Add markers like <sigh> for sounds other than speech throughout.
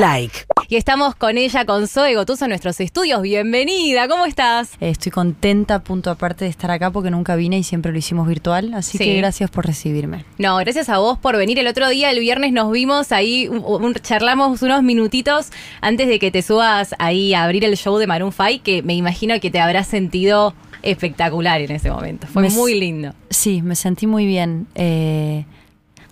like. Y estamos con ella, con Zoe Gotuso en nuestros estudios. Bienvenida, ¿cómo estás? Eh, Estoy contenta, punto aparte, de estar acá porque nunca vine y siempre lo hicimos virtual. Así Sí. que gracias por recibirme. No, gracias a vos por venir. El otro día, el viernes, nos vimos ahí, un- un- charlamos unos minutitos antes de que te subas ahí a abrir el show de Maroon 5, que me imagino que te habrás sentido espectacular en ese momento. Fue Me muy lindo. Sí, me sentí muy bien. Eh,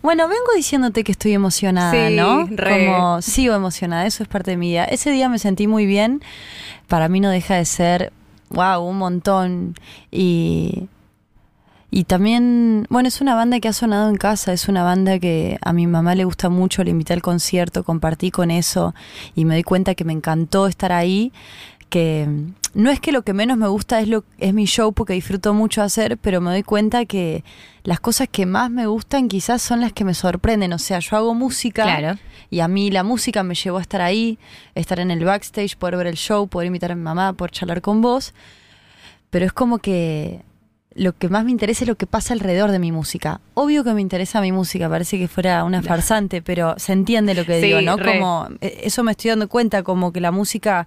bueno, vengo diciéndote que estoy emocionada, Sí, ¿no? re. Como sigo emocionada, eso es parte de mi día. Ese día me sentí muy bien. Para mí no deja de ser, wow, un montón. Y, y también, bueno, es una banda que ha sonado en casa, es una banda que a mi mamá le gusta mucho, le invité al concierto, compartí con eso y me doy cuenta que me encantó estar ahí, que no es que lo que menos me gusta es, lo, es mi show porque disfruto mucho hacer, pero me doy cuenta que las cosas que más me gustan quizás son las que me sorprenden, o sea, yo hago música Claro. y a mí la música me llevó a estar ahí, estar en el backstage, poder ver el show, poder invitar a mi mamá, poder charlar con vos. Pero es como que lo que más me interesa es lo que pasa alrededor de mi música. Obvio que me interesa mi música, parece que fuera una farsante, pero se entiende lo que Sí, digo, ¿no? re. Como eh, eso me estoy dando cuenta, como que la música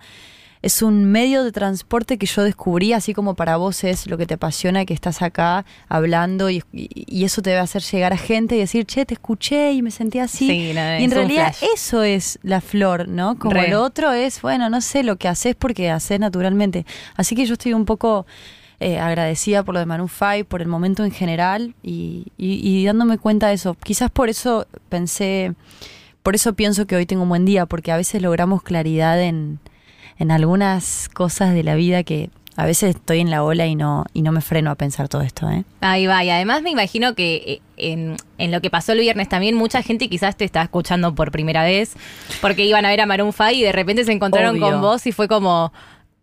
es un medio de transporte que yo descubrí, así como para vos es lo que te apasiona, que estás acá hablando y, eso te debe hacer llegar a gente y decir, che, te escuché y me sentí así. Sí, no, y en realidad eso es la flor, ¿no? Como Re. el otro es, bueno, no sé, lo que haces porque haces naturalmente. Así que yo estoy un poco eh, agradecida por lo de Manu Five, por el momento en general y, y- y dándome cuenta de eso. Quizás por eso pensé, por eso pienso que hoy tengo un buen día, porque a veces logramos claridad en, en algunas cosas de la vida que a veces estoy en la ola y no, y no me freno a pensar todo esto, ¿eh? Ahí va, y además me imagino que eh, en, en lo que pasó el viernes también mucha gente quizás te está escuchando por primera vez porque iban a ver a Maroon 5 y de repente se encontraron Obvio. con vos y fue como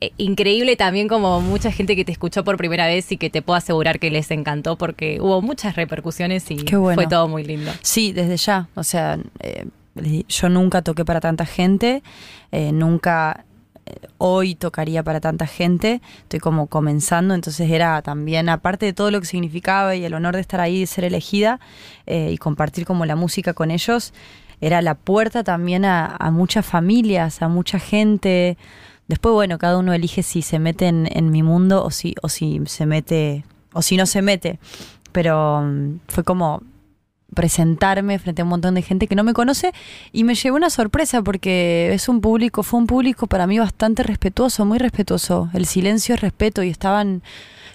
eh, increíble también como mucha gente que te escuchó por primera vez y que te puedo asegurar que les encantó porque hubo muchas repercusiones y bueno. fue todo muy lindo. Sí, desde ya. O sea, eh, yo nunca toqué para tanta gente, nunca hoy tocaría para tanta gente. Estoy como comenzando, entonces era también, aparte de todo lo que significaba y el honor de estar ahí, de ser elegida eh, y compartir como la música con ellos, era la puerta también a, muchas familias, a mucha gente. Después, bueno, cada uno elige si se mete en, en mi mundo o si, o si se mete, o si no se mete. Pero mm, fue como presentarme frente a un montón de gente que no me conoce y me llevó una sorpresa porque es un público, fue un público para mí bastante respetuoso, muy respetuoso. El silencio es respeto y estaban,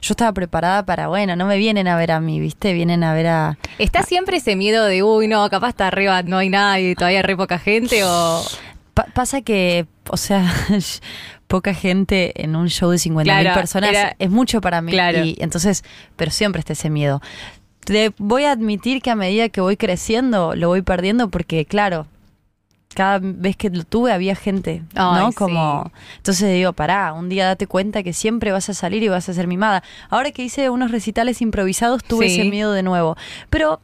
yo estaba preparada para, bueno, no me vienen a ver a mí, ¿viste? Vienen a ver a... ¿Está siempre ese miedo de, uy, no, capaz está arriba, no hay nadie, todavía hay re poca gente o... Pa- pasa que, o sea, <laughs> poca gente en un show de 50.000 Claro, personas era- es mucho para mí. Claro. Y entonces, pero siempre está ese miedo. Te voy a admitir que a medida que voy creciendo, lo voy perdiendo porque, claro, cada vez que lo tuve había gente, ¿no? Como, entonces digo, pará, un día date cuenta que siempre vas a salir y vas a ser mimada. Ahora que hice unos recitales improvisados, tuve Sí. ese miedo de nuevo. Pero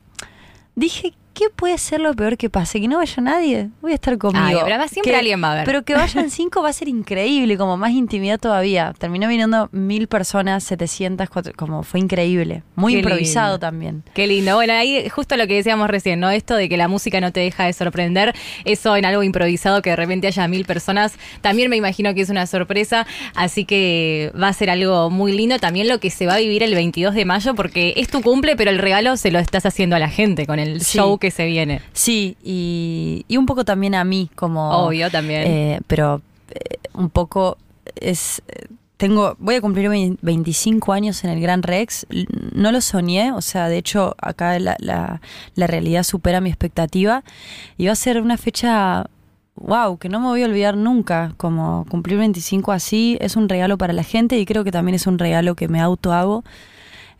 dije, ¿qué puede ser lo peor que pase? Que no vaya nadie. Voy a estar conmigo. Ay, pero siempre Que- alguien va a ver. Pero que vayan <laughs> cinco va a ser increíble, como más intimidad todavía. Terminó viniendo mil personas, 700, cuatro- como fue increíble. Muy Qué improvisado lindo. también. Qué lindo. Bueno, ahí justo lo que decíamos recién, ¿no? Esto de que la música no te deja de sorprender, eso en algo improvisado que de repente haya mil personas, también me imagino que es una sorpresa, así que va a ser algo muy lindo. También lo que se va a vivir el 22 de mayo, porque es tu cumple, pero el regalo se lo estás haciendo a la gente con el Sí. show que se viene. Sí, y, y un poco también a mí, como... Obvio también. Eh, pero eh, un poco es... Tengo, voy a cumplir vein- 25 años en el Gran Rex. No lo soñé, o sea, de hecho, acá la, la, la realidad supera mi expectativa. Y va a ser una fecha, wow, que no me voy a olvidar nunca. Como cumplir 25 así es un regalo para la gente y creo que también es un regalo que me auto hago.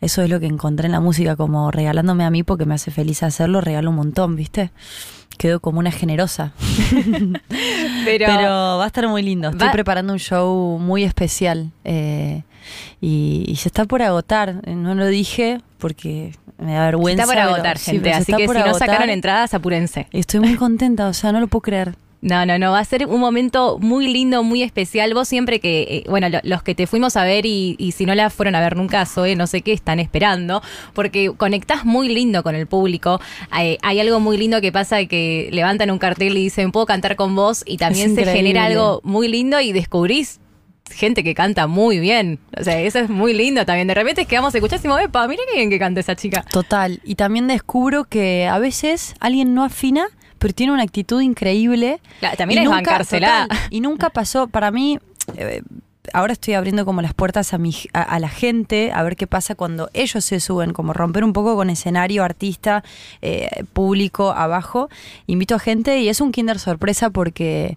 Eso es lo que encontré en la música, como regalándome a mí porque me hace feliz hacerlo, regalo un montón, ¿viste? Quedo como una generosa. <laughs> pero, Pero va a estar muy lindo. Estoy Va- preparando un show muy especial eh, y, y se está por agotar. No lo dije porque me da vergüenza. está para pero agotar, gente, se así está que por si no sacaron entradas, apúrense. Estoy muy contenta, o sea, no lo puedo creer. No, no, no, va a ser un momento muy lindo, muy especial. Vos siempre que, eh, bueno, lo- los que te fuimos a ver y, y si no la fueron a ver nunca, Zoe, no sé qué están esperando, porque conectás muy lindo con el público. Hay, hay algo muy lindo que pasa que levantan un cartel y dicen, puedo cantar con vos y también se increíble. genera algo muy lindo y descubrís gente que canta muy bien. O sea, eso es muy lindo también. De repente quedamos escuchando y decimos, epa, mira qué bien que canta esa chica. Total. Y también descubro que a veces alguien no afina, pero tiene una actitud increíble. También Y es nunca- bancársela. total, y nunca pasó, para mí, eh, ahora estoy abriendo como las puertas a, mi, a, a la gente, a ver qué pasa cuando ellos se suben, como romper un poco con escenario, artista, eh, público, abajo. Invito a gente y es un kinder sorpresa porque...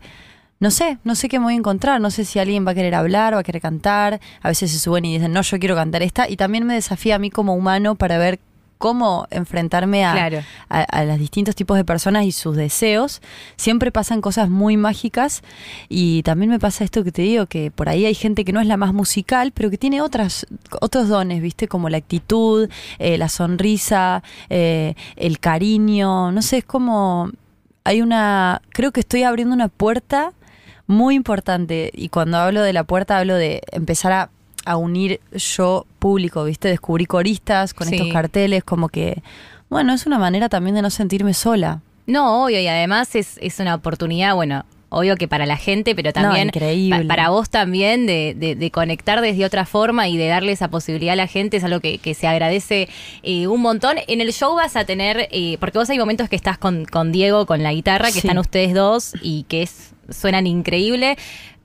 No sé, no sé qué me voy a encontrar, no sé si alguien va a querer hablar, va a querer cantar, a veces se suben y dicen, no, yo quiero cantar esta, y también me desafía a mí como humano para ver cómo enfrentarme a, Claro. a, a los distintos tipos de personas y sus deseos. Siempre pasan cosas muy mágicas y también me pasa esto que te digo, que por ahí hay gente que no es la más musical, pero que tiene otras, otros dones, ¿viste? Como la actitud, eh, la sonrisa, eh, el cariño, no sé, es como... Hay una... Creo que estoy abriendo una puerta muy importante y cuando hablo de la puerta hablo de empezar a, a unir yo público, ¿viste? Descubrí coristas con Sí. estos carteles, como que, bueno, es una manera también de no sentirme sola. No, obvio, y además es, es una oportunidad, bueno, obvio que para la gente, pero también increíble. pa- para vos también de, de- de conectar desde otra forma y de darle esa posibilidad a la gente, es algo que, que se agradece eh, un montón. En el show vas a tener, eh, porque vos hay momentos que estás con, con Diego, con la guitarra, que Sí. están ustedes dos y que es, suenan increíble.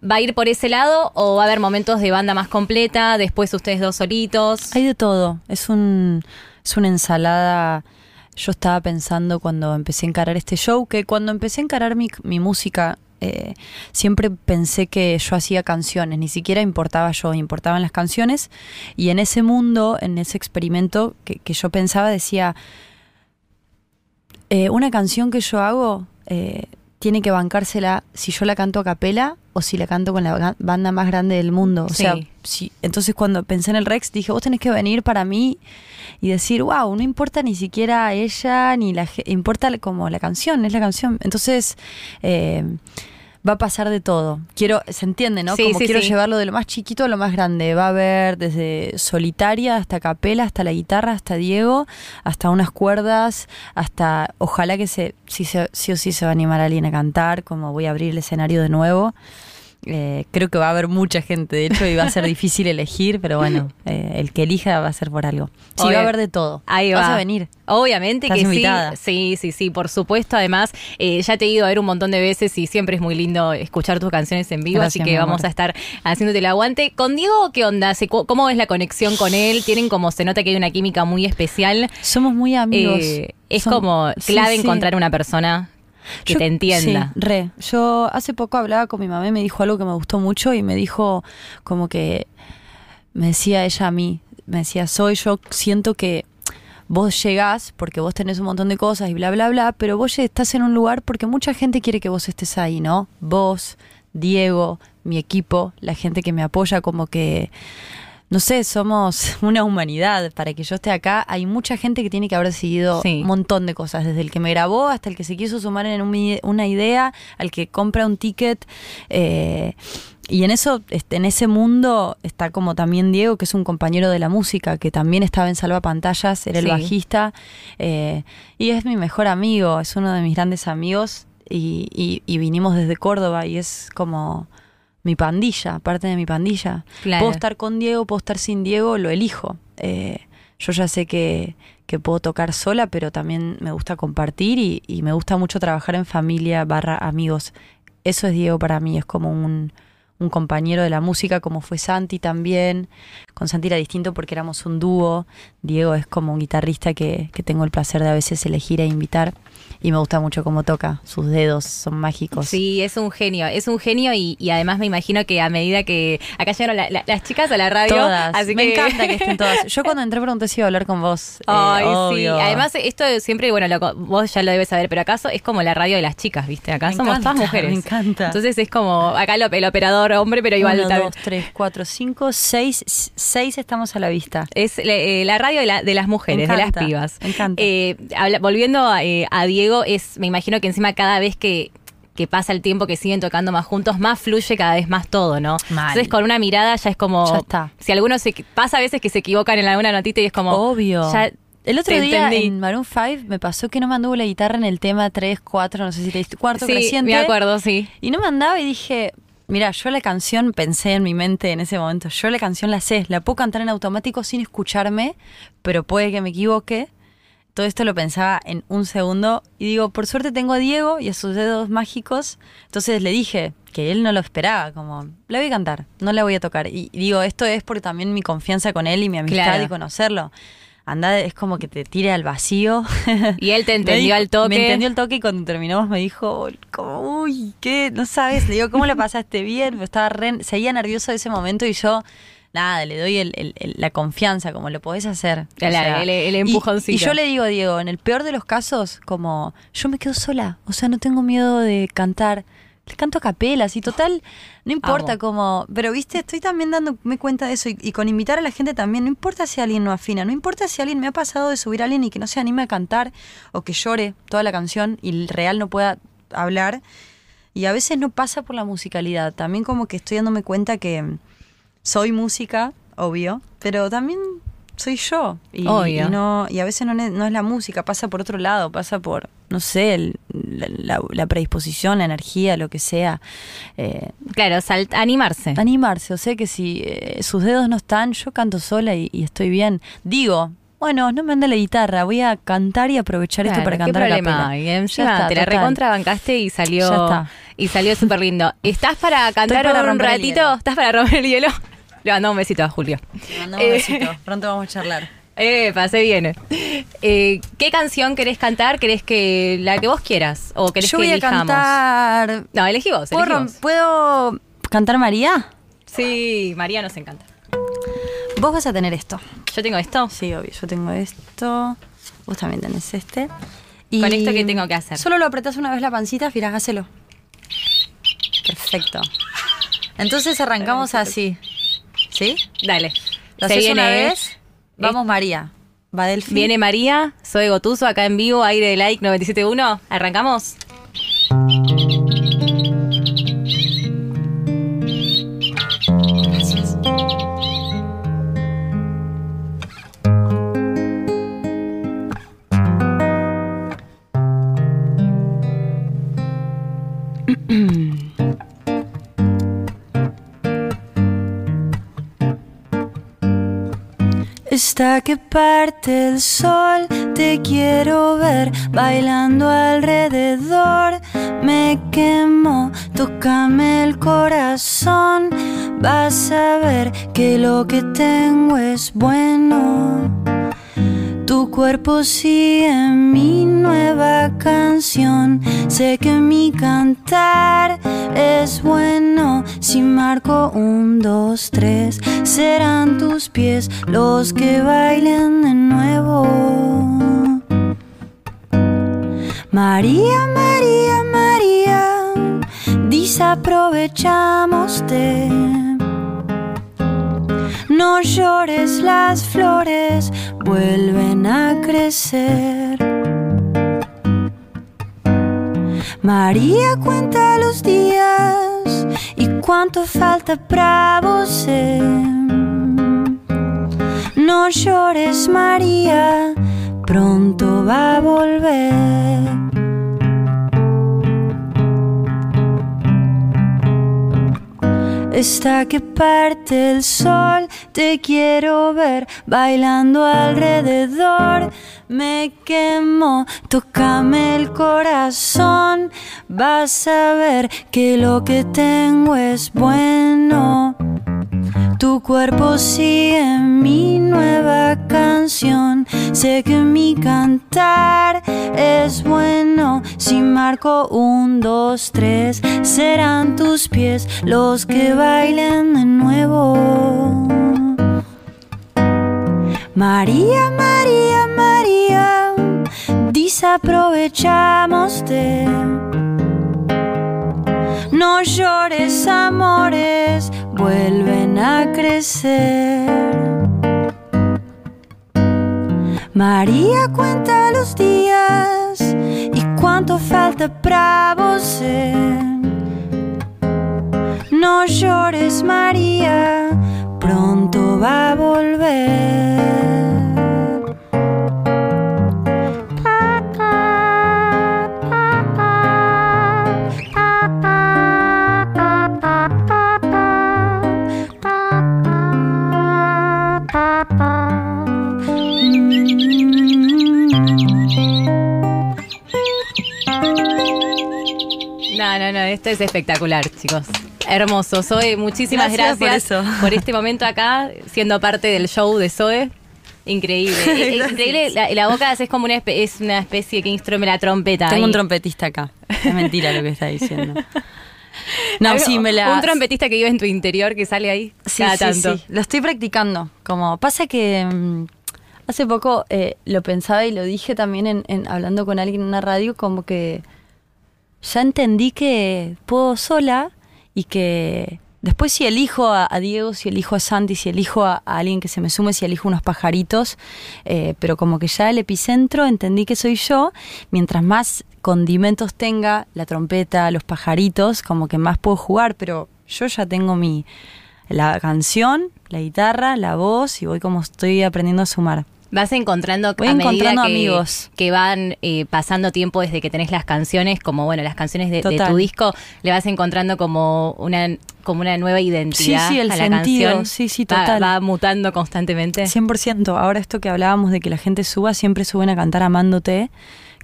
¿Va a ir por ese lado o va a haber momentos de banda más completa, después ustedes dos solitos? Hay de todo, es un es una ensalada. Yo estaba pensando cuando empecé a encarar este show, que cuando empecé a encarar mi, música, eh, siempre pensé que yo hacía canciones, ni siquiera importaba yo, importaban las canciones. Y en ese mundo, en ese experimento que, que yo pensaba, decía, eh, una canción que yo hago eh, tiene que bancársela si yo la canto a capela o si la canto con la banda más grande del mundo. O Sí. sea, si, entonces cuando pensé en el Rex dije, vos tenés que venir para mí y decir, wow, no importa ni siquiera ella, ni la importa como la canción, es la canción. Entonces, eh, va a pasar de todo. Quiero, se entiende, ¿no? Sí, como sí, quiero sí. llevarlo de lo más chiquito a lo más grande. Va a haber desde solitaria hasta capela, hasta la guitarra, hasta Diego, hasta unas cuerdas, hasta ojalá que se, sí, se- sí o sí se va a animar alguien a cantar, como voy a abrir el escenario de nuevo. Eh, creo que va a haber mucha gente, de hecho, y va a ser <laughs> difícil elegir, pero bueno, eh, el que elija va a ser por algo. Sí, Obvio. va a haber de todo. Ahí Vas va. a venir. Obviamente Estás que invitada. sí. Sí, sí, sí, por supuesto. Además, eh, ya te he ido a ver un montón de veces y siempre es muy lindo escuchar tus canciones en vivo, Gracias, así que vamos a estar haciéndote el aguante. Con Diego, ¿qué onda? ¿Cómo es la conexión con él? Tienen como, se nota que hay una química muy especial. Somos muy amigos. Eh, es Som- como clave sí. encontrar una persona que Yo- te entienda. Sí, re. Yo hace poco hablaba con mi mamá y me dijo algo que me gustó mucho y me dijo como que me decía ella a mí, me decía, soy yo siento que vos llegás porque vos tenés un montón de cosas y bla, bla, bla, pero vos estás en un lugar porque mucha gente quiere que vos estés ahí, ¿no? Vos, Diego, mi equipo, la gente que me apoya, como que no sé, somos <laughs> una humanidad. Para que yo esté acá, hay mucha gente que tiene que haber seguido Sí. un montón de cosas, desde el que me grabó hasta el que se quiso sumar en un una idea, al que compra un ticket. eh, y en eso, este, en ese mundo está como también Diego, que es un compañero de la música, que también estaba en Salva Pantallas, era el bajista, eh, y es mi mejor amigo, es uno de mis grandes amigos, y, y- y vinimos desde Córdoba, y es como mi pandilla, parte de mi pandilla. Claro. Puedo estar con Diego, puedo estar sin Diego, lo elijo. Eh, yo ya sé que, que puedo tocar sola, pero también me gusta compartir y, y me gusta mucho trabajar en familia barra amigos. Eso es Diego para mí, es como un, un compañero de la música, como fue Santi también. Con Santi era distinto porque éramos un dúo. Diego es como un guitarrista que, que tengo el placer de a veces elegir e invitar. Y me gusta mucho cómo toca. Sus dedos son mágicos. Sí, es un genio, es un genio y, y además me imagino que a medida que acá llegaron la- la- las chicas a la radio, Todas. así me que- encanta que estén todas. <laughs> Yo cuando entré pregunté si iba a hablar con vos. Eh, Ay, sí. obvio. Además, esto siempre, bueno, lo vos ya lo debes saber, pero acaso es como la radio de las chicas, ¿viste? Acá Me somos encanta, todas mujeres. me encanta. Entonces es como, acá lo- el operador hombre, pero igual Uno, también- dos, tres, cuatro, cinco, seis. Seis estamos a la vista. Es eh, la radio de, la- de las mujeres, de las pibas. me encanta. Eh, habla- volviendo a, eh, a Diego, es, me imagino que encima cada vez que, que pasa el tiempo que siguen tocando más juntos, más fluye cada vez más todo, ¿no? Mal. Entonces con una mirada ya es como... Ya está. Si algunos se... Pasa a veces que se equivocan en alguna notita y es como... Obvio. Ya el otro día entendí. en Maroon 5 me pasó que no me anduvo la guitarra en el tema 3, 4, no sé si te diste cuarto Sí, creciente. me acuerdo, sí. Y no me andaba y dije, mira, yo la canción pensé en mi mente en ese momento, yo la canción la sé, la puedo cantar en automático sin escucharme, pero puede que me equivoque. Todo esto lo pensaba en un segundo y digo, por suerte tengo a Diego y a sus dedos mágicos, entonces le dije que él no lo esperaba, como, la voy a cantar, no la voy a tocar. Y digo, esto es por también mi confianza con él y mi amistad Claro. y conocerlo. Anda, es como que te tire al vacío. Y él te <laughs> entendió dijo- al toque. Me entendió el toque y cuando terminamos me dijo, como, uy, ¿qué? No sabes. Le digo, ¿cómo la pasaste bien? Pues Estaba re, seguía nervioso de ese momento y yo, nada, le doy el- el- el- la confianza, como lo podés hacer. Claro, el- empujoncito. Y, yo le digo Diego, en el peor de los casos, como, yo me quedo sola. O sea, no tengo miedo de cantar. Le canto a capelas y total, no importa como, pero viste, estoy también dándome cuenta de eso y, y con invitar a la gente también, no importa si alguien no afina, no importa si alguien me ha pasado de subir a alguien y que no se anime a cantar o que llore toda la canción y el real no pueda hablar. Y a veces no pasa por la musicalidad, también como que estoy dándome cuenta que soy música, obvio, pero también soy yo. Y, Obvio. y no, y a veces no, es la música, pasa por otro lado, pasa por, no sé, el- la, predisposición, la energía, lo que sea. Eh, Claro, sal- animarse. animarse, o sea que si eh, sus dedos no están, yo canto sola y, y estoy bien. Digo, bueno, no me ande la guitarra, voy a cantar y aprovechar esto para ¿qué cantar a problema hay? Ya está, te la recontrabancaste y salió Ya está. y salió súper lindo. ¿Estás para cantar para un el ratito? ¿Estás para romper el hielo? Le mandamos un besito a Julio. Te mandamos un Eh, besito, <laughs> pronto vamos a charlar. Eh, pasé bien. Eh, ¿Qué canción querés cantar? ¿Querés que la que vos quieras? ¿O querés Yo que voy a elijamos? cantar... No, elegí vos, ¿Puedo, elegí rom- vos. ¿Puedo cantar María? Sí, María nos encanta. Vos vas a tener esto. Yo tengo esto. Sí, obvio, yo tengo esto. Vos también tenés este. ¿Con esto qué tengo que hacer? Solo lo apretás una vez la pancita, firagáselo. Perfecto. Entonces arrancamos así. ¿Sí? Dale. Lo Se haces una viene- vez. Vamos, María. Va Viene María, soy Gotuso, acá en vivo, aire de like 971. ¿Arrancamos? Esta que parte el sol, te quiero ver bailando alrededor. Me quemo, tócame el corazón. Vas a ver que lo que tengo es bueno. Tu cuerpo sigue mi nueva canción. Sé que mi cantar es bueno. Si marco un, dos, tres, serán tus pies los que bailen de nuevo. María, María, María, desaprovechamoste. No llores, las flores vuelven a crecer. María cuenta los días y cuánto falta para vos. No llores, María, pronto va a volver. Esta que parte el sol, te quiero ver bailando alrededor. Me quemo, tócame el corazón. Vas a ver que lo que tengo es bueno. Tu cuerpo sigue mi nueva canción. Sé que mi cantar es bueno. Si marco un, dos, tres, serán tus pies los que bailen de nuevo. María, María, María, desaprovechamoste. No llores, amores, a crecer. María cuenta los días y quanto falta pra você. No llores, María, pronto va a volver. No, no, esto es espectacular, chicos. Hermoso. Zoe, muchísimas Gracias gracias, por este momento acá, siendo parte del show de Zoe. Increíble. <laughs> Increíble. La, la boca es como una, espe- es una especie que instrumenta la trompeta. Tengo ahí. un trompetista acá. Es mentira lo que está diciendo. <laughs> No, Algo- sí, me la. Un trompetista que vive en tu interior que sale ahí Sí, cada sí, tanto. sí. Lo estoy practicando. Como pasa que mm, hace poco eh, lo pensaba y lo dije también en, en- hablando con alguien en una radio, como que ya entendí que puedo sola y que después si elijo a, Diego, si elijo a Santi, si elijo a, a alguien que se me sume, si elijo unos pajaritos, eh, pero como que ya el epicentro entendí que soy yo, mientras más condimentos tenga, la trompeta, los pajaritos, como que más puedo jugar, pero yo ya tengo mi la canción, la guitarra, la voz y voy como estoy aprendiendo a sumar. Vas encontrando Voy a encontrando que, amigos. que van eh, pasando tiempo desde que tenés las canciones, como bueno, las canciones de, tu disco, le vas encontrando como una como una nueva identidad Sí, sí, el a la sentido. canción. Sí, sí, Va- total. Va, mutando constantemente. 100%. Ahora esto que hablábamos de que la gente suba, siempre suben a cantar Amándote.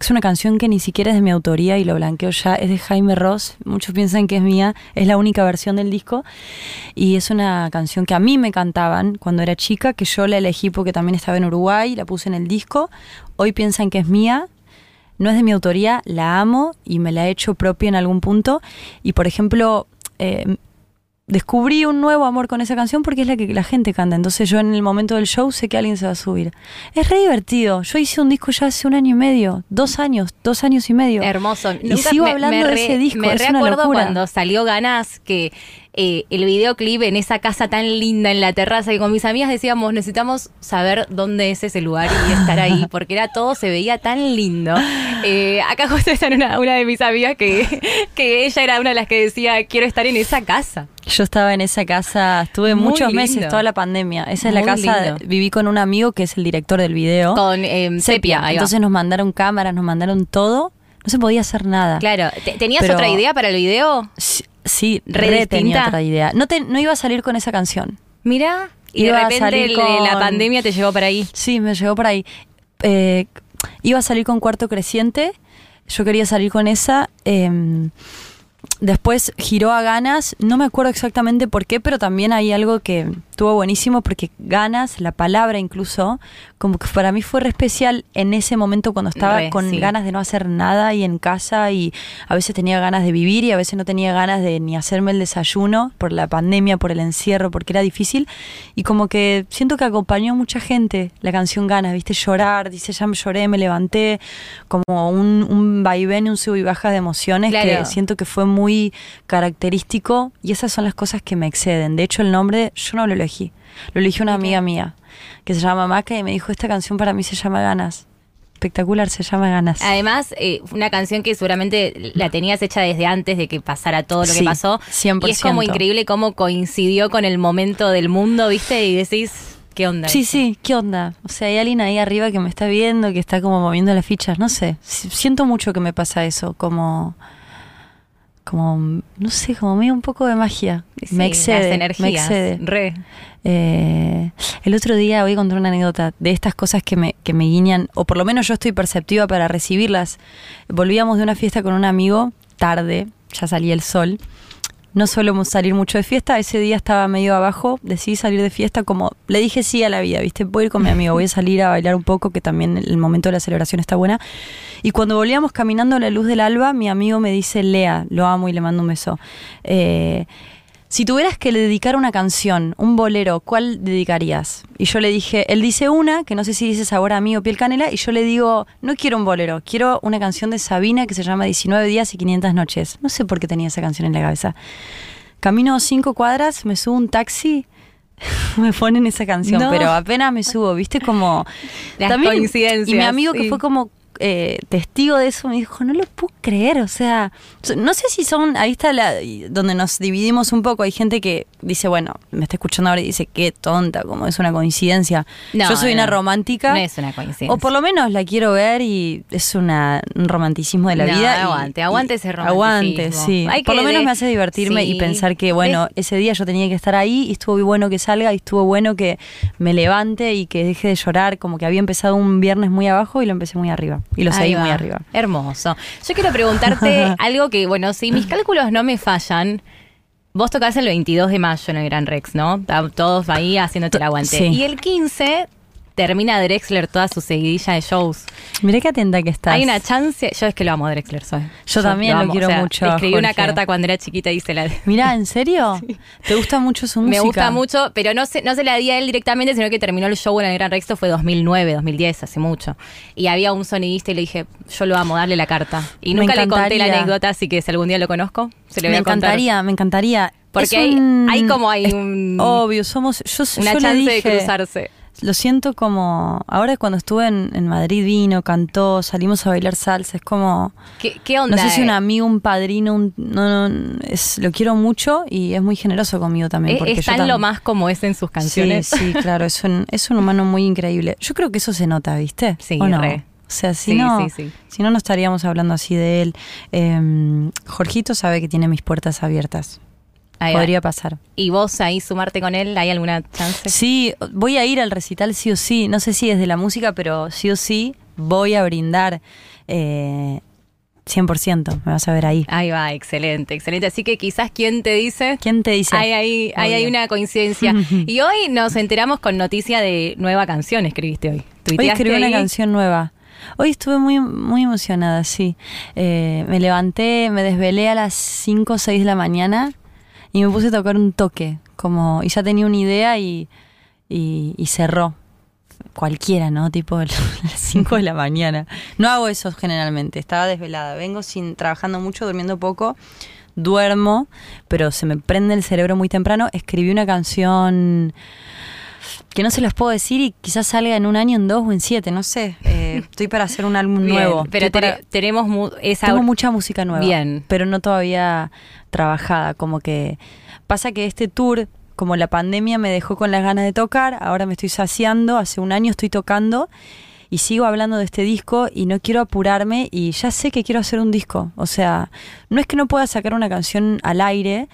Es una canción que ni siquiera es de mi autoría y lo blanqueo ya. Es de Jaime Ross. Muchos piensan que es mía. Es la única versión del disco. Y es una canción que a mí me cantaban cuando era chica, que yo la elegí porque también estaba en Uruguay, la puse en el disco. Hoy piensan que es mía. No es de mi autoría, la amo y me la he hecho propia en algún punto. Y por ejemplo, eh, descubrí un nuevo amor con esa canción porque es la que la gente canta. Entonces yo en el momento del show sé que alguien se va a subir. Es re divertido. Yo hice un disco ya hace un año y medio, dos años, dos años y medio. Hermoso. Y sigo hablando de ese disco, Me es recuerdo cuando salió Ganas que eh, el videoclip en esa casa tan linda en la terraza y con mis amigas decíamos necesitamos saber dónde es ese lugar y estar ahí <laughs> porque era todo se veía tan lindo. Eh, acá justo está una, una de mis amigas que, que ella era una de las que decía quiero estar en esa casa. Yo estaba en esa casa, estuve Muy muchos meses, toda la pandemia. Esa es la casa, lindo. viví con un amigo que es el director del video. Con eh, Sepia. ahí va. Entonces nos mandaron cámaras, nos mandaron todo. No se podía hacer nada. claro, ¿te- ¿tenías Pero- otra idea para el video? Sí, Re tenía otra idea. No, te- no iba a salir con esa canción. Mira, y de Iba a repente el- con- la pandemia te llevó para ahí. Sí, me llegó por ahí. Eh, iba a salir con Cuarto Creciente. Yo quería salir con esa. eh, después giró a Ganas. No me acuerdo exactamente por qué, pero también hay algo que estuvo buenísimo porque Ganas, la palabra incluso, como que para mí fue re especial en ese momento cuando estaba Re, con sí. ganas de no hacer nada y en casa y a veces tenía ganas de vivir y a veces no tenía ganas de ni hacerme el desayuno por la pandemia, por el encierro, porque era difícil y como que siento que acompañó a mucha gente la canción Ganas, viste, llorar, dice ya me lloré, me levanté, como un, un vaivén, un sub y baja de emociones Claro. que siento que fue muy característico y esas son las cosas que me exceden. De hecho el nombre yo no lo elegí, lo eligió una amiga mía que se llama Maca y me dijo esta canción para mí se llama Ganas. Espectacular, se llama Ganas. Además, eh, una canción que seguramente la tenías hecha desde antes de que pasara todo lo que pasó. 100%. Y es como increíble cómo coincidió con el momento del mundo, ¿viste? Y decís, ¿qué onda? Sí, sí, ¿qué onda? O sea, hay alguien ahí arriba que me está viendo, que está como moviendo las fichas, no sé. Si- Siento mucho que me pasa eso, como como no sé, como medio un poco de magia. Sí, me excede, Las energías. me excede. Re. Eh, el otro día voy a contar una anécdota de estas cosas que me, que me guiñan, o por lo menos yo estoy perceptiva para recibirlas. Volvíamos de una fiesta con un amigo, tarde, ya salía el sol. No solemos salir mucho de fiesta, ese día estaba medio abajo, decidí salir de fiesta como, le dije sí a la vida, ¿viste? Voy a ir con mi <laughs> amigo, voy a salir a bailar un poco, que también el momento de la celebración está buena. Y cuando volvíamos caminando a la luz del alba, mi amigo me dice, Lea, lo amo y le mando un beso. Eh, si tuvieras que le dedicar una canción, un bolero, ¿cuál dedicarías? Y yo le dije, él dice una, que no sé si dice sabor a mí o piel canela, y yo le digo, no quiero un bolero, quiero una canción de Sabina que se llama 19 días y 500 noches. No sé por qué tenía esa canción en la cabeza. Camino cinco cuadras, me subo un taxi, <laughs> me ponen esa canción, No. pero apenas me subo, ¿viste? Como... Las coincidencias, Y mi amigo que sí. fue como eh, testigo de eso, me dijo, no lo puedo creer, o sea, no sé si son, ahí está la, donde nos dividimos un poco, hay gente que dice, bueno, me está escuchando ahora y dice, qué tonta, como es una coincidencia. No, Yo soy una romántica. No es una coincidencia. O por lo menos la quiero ver y es una, un romanticismo de la No, vida. aguante, y- aguante ese Aguante, romanticismo. sí. Hay por lo menos de- me hace divertirme y pensar que, bueno, De- ese día yo tenía que estar ahí y estuvo bueno que salga y estuvo bueno que me levante y que deje de llorar, como que había empezado un viernes muy abajo y lo empecé muy arriba. Y lo Ahí seguí muy arriba. Hermoso. Yo quiero preguntarte <laughs> algo que, bueno, si mis cálculos no me fallan, vos tocás el 22 de mayo en el Gran Rex, ¿no? Todos ahí haciéndote el aguante. Sí. Y el 15 termina Drexler toda su seguidilla de shows. Mirá qué atenta que estás. Hay una chance, yo es que lo amo a Drexler, soy. Yo también lo quiero mucho escribí una carta cuando era chiquita y se la Mirá, ¿en <laughs> serio? ¿Te gusta mucho su música? Me gusta mucho, pero no se, no se la di a él directamente, sino que terminó el show en el Gran Rex, esto fue 2009, 2010, hace mucho. Y había un sonidista y le dije, yo lo amo, darle la carta. Y Me nunca le conté la anécdota, así que si algún día lo conozco, se le voy Me a contar. encantaría, me encantaría. Porque hay, un- hay como hay un, Obvio, somos. Yo, una yo le chance de dije- cruzarse. Lo siento como. Ahora cuando estuve en, en Madrid vino, cantó, salimos a bailar salsa. Es como. ¿Qué, qué onda? No sé si un eh? amigo, un padrino, un, no, no, es, lo quiero mucho y es muy generoso conmigo también. Es, porque es yo tan tam- lo más como es en sus canciones. Sí, sí, <laughs> claro, es un, es un humano muy increíble. Yo creo que eso se nota, ¿viste? Sí, ¿O no? re. O sea, si Sí, no, sí, sí. si no, no estaríamos hablando así de él. Eh, Jorgito sabe que tiene mis puertas abiertas. Ahí va. Podría pasar. ¿Y vos ahí sumarte con él? ¿Hay alguna chance? Sí, voy a ir al recital sí o sí. No sé si es de la música, pero sí o sí voy a brindar eh, 100%. Me vas a ver ahí. Ahí va, excelente, excelente. Así que quizás quién te dice ¿Quién te dice? Hay ahí, hay una coincidencia. <laughs> y hoy nos enteramos con noticia de nueva canción, escribiste hoy. Hoy escribí una canción nueva. Hoy estuve muy, muy emocionada, sí. Eh, me levanté, me desvelé a las 5 o 6 de la mañana y me puse a tocar un toque. Como, y ya tenía una idea y, y, cerró. Cualquiera, ¿no? Tipo <laughs> a las 5 de la mañana. No hago eso generalmente. Estaba desvelada. Vengo sin trabajando mucho, durmiendo poco. Duermo, pero se me prende el cerebro muy temprano. Escribí una canción que no se las puedo decir y quizás salga en un año, en dos o en siete, no sé. Eh, <laughs> estoy para hacer un álbum Bien, nuevo. Pero para- tenemos mu- esa. tengo mucha música nueva. Bien. Pero no todavía trabajada. Como que pasa que este tour, como la pandemia me dejó con las ganas de tocar, ahora me estoy saciando. Hace un año estoy tocando y sigo hablando de este disco y no quiero apurarme y ya sé que quiero hacer un disco. O sea, no es que no pueda sacar una canción al aire.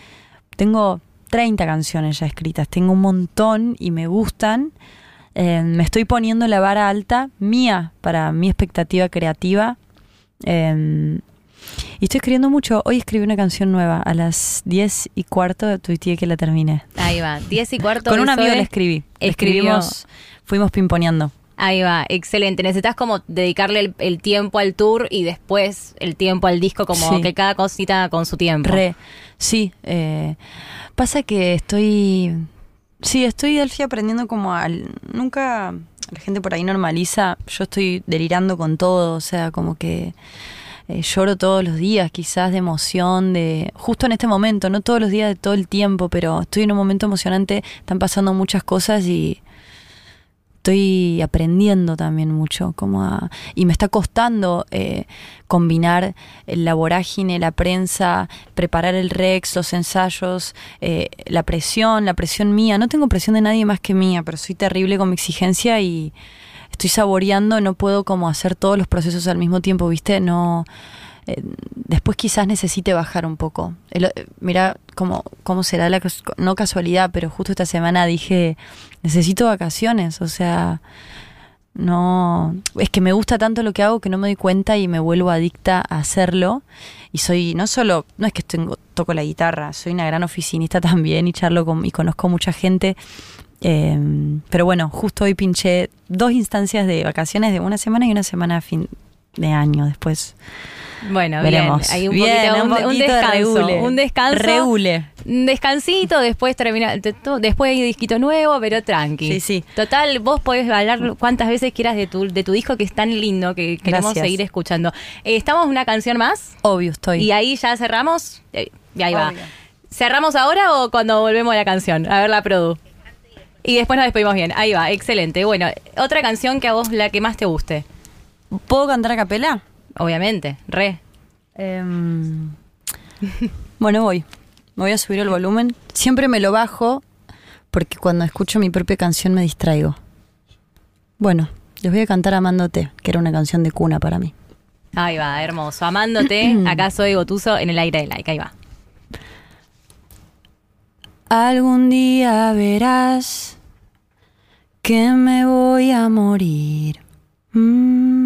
Tengo 30 canciones ya escritas. Tengo un montón y me gustan. Eh, me estoy poniendo la vara alta mía para mi expectativa creativa. Eh, y estoy escribiendo mucho. Hoy escribí una canción nueva. A las 10 y cuarto tuiteé que la terminé. Ahí va, 10 y cuarto. Con un amigo la escribí. Escribió- Escribimos, fuimos pimponeando. Ahí va, excelente. Necesitas como dedicarle el, el tiempo al tour y después el tiempo al disco, como Sí. que cada cosita con su tiempo. Re, sí. eh, pasa que estoy. Sí, estoy Delphi aprendiendo como al. Nunca. La gente por ahí normaliza. Yo estoy delirando con todo. O sea, como que. eh, lloro todos los días, quizás de emoción, de. Justo en este momento, no todos los días de todo el tiempo, pero estoy en un momento emocionante. Están pasando muchas cosas y estoy aprendiendo también mucho como a- y me está costando eh, combinar la vorágine, la prensa, preparar el Rex, los ensayos, eh, la presión, la presión mía. No tengo presión de nadie más que mía, pero soy terrible con mi exigencia y estoy saboreando, no puedo como hacer todos los procesos al mismo tiempo, ¿viste? No eh, después quizás necesite bajar un poco. El- eh, mira cómo, cómo será la no casualidad, pero justo esta semana dije, necesito vacaciones, o sea, no, es que me gusta tanto lo que hago que no me doy cuenta y me vuelvo adicta a hacerlo. Y soy, no solo, no es que tengo, toco la guitarra, soy una gran oficinista <laughs> también y charlo con, y conozco mucha gente. Eh, pero bueno, justo hoy pinché dos instancias de vacaciones de una semana y una semana a fin de año después. Bueno, Veremos. bien. Hay un Bien, poquito, un, un poquito de descanso. regule. Un descanso. Regule. Un descansito, después termina, te- después hay disquito nuevo, pero tranqui. Sí, sí. Total, vos podés hablar cuantas veces quieras de tu, de tu disco que es tan lindo que queremos Gracias. seguir escuchando. Eh, ¿Estamos en una canción más? Obvio estoy. Y ahí ya cerramos. Eh, Y ahí va. ¿Cerramos ahora o cuando volvemos a la canción? A ver la produ. Y después nos despedimos bien. Ahí va, excelente. Bueno, otra canción que a vos la que más te guste. ¿Puedo cantar a capela? Obviamente, re. Em, <laughs> bueno, voy. Me voy a subir el volumen. Siempre me lo bajo porque cuando escucho mi propia canción me distraigo. Bueno, les voy a cantar Amándote, que era una canción de cuna para mí. Ahí va, hermoso. Amándote, <clears throat> acá soy Gotuso en el aire de like. Ahí va. Algún día verás que me voy a morir. Mm,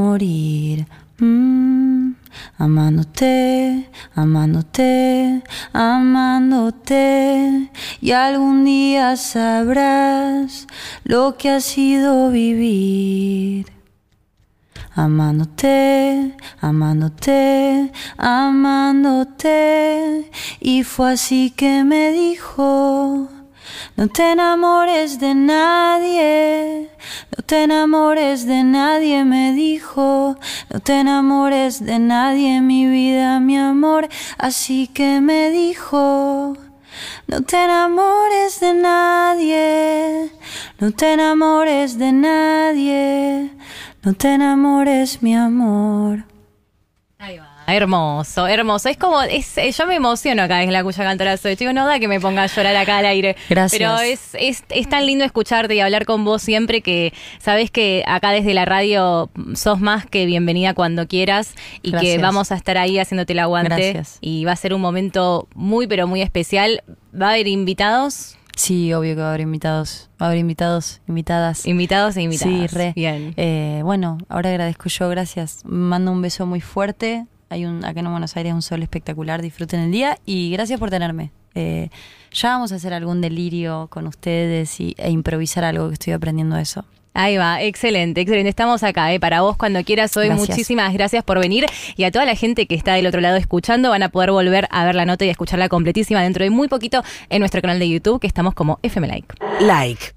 Amándote, amándote, amándote. Y algún día sabrás lo que ha sido vivir. Amándote, amándote, amándote. Y fue así que me dijo. No te enamores de nadie, no te enamores de nadie, me dijo. No te enamores de nadie, mi vida, mi amor. Así que me dijo. No te enamores de nadie, no te enamores de nadie, no te enamores, mi amor. Ahí va. Hermoso, hermoso. Es como, es, eh, yo me emociono cada vez en la cuya cantora soy. Digo, no da que me ponga a llorar acá al aire. Gracias. Pero es, es, es tan lindo escucharte y hablar con vos siempre que sabes que acá desde la radio sos más que bienvenida cuando quieras y que vamos a estar ahí haciéndote el aguante. Gracias. Y va a ser un momento muy, pero muy especial. ¿Va a haber invitados? Sí, obvio que va a haber invitados. Va a haber invitados, invitadas. Invitados e invitadas. Sí, re. Bien. Eh, bueno, ahora agradezco yo, gracias. Mando un beso muy fuerte. Hay un, acá en Buenos Aires un sol espectacular, disfruten el día y gracias por tenerme. Eh, ya vamos a hacer algún delirio con ustedes y, e improvisar algo que estoy aprendiendo de eso. Ahí va, excelente, excelente. Estamos acá, ¿eh? para vos cuando quieras hoy. Gracias. Muchísimas gracias por venir y a toda la gente que está del otro lado escuchando van a poder volver a ver la nota y a escucharla completísima dentro de muy poquito en nuestro canal de YouTube que estamos como FM Like. Like.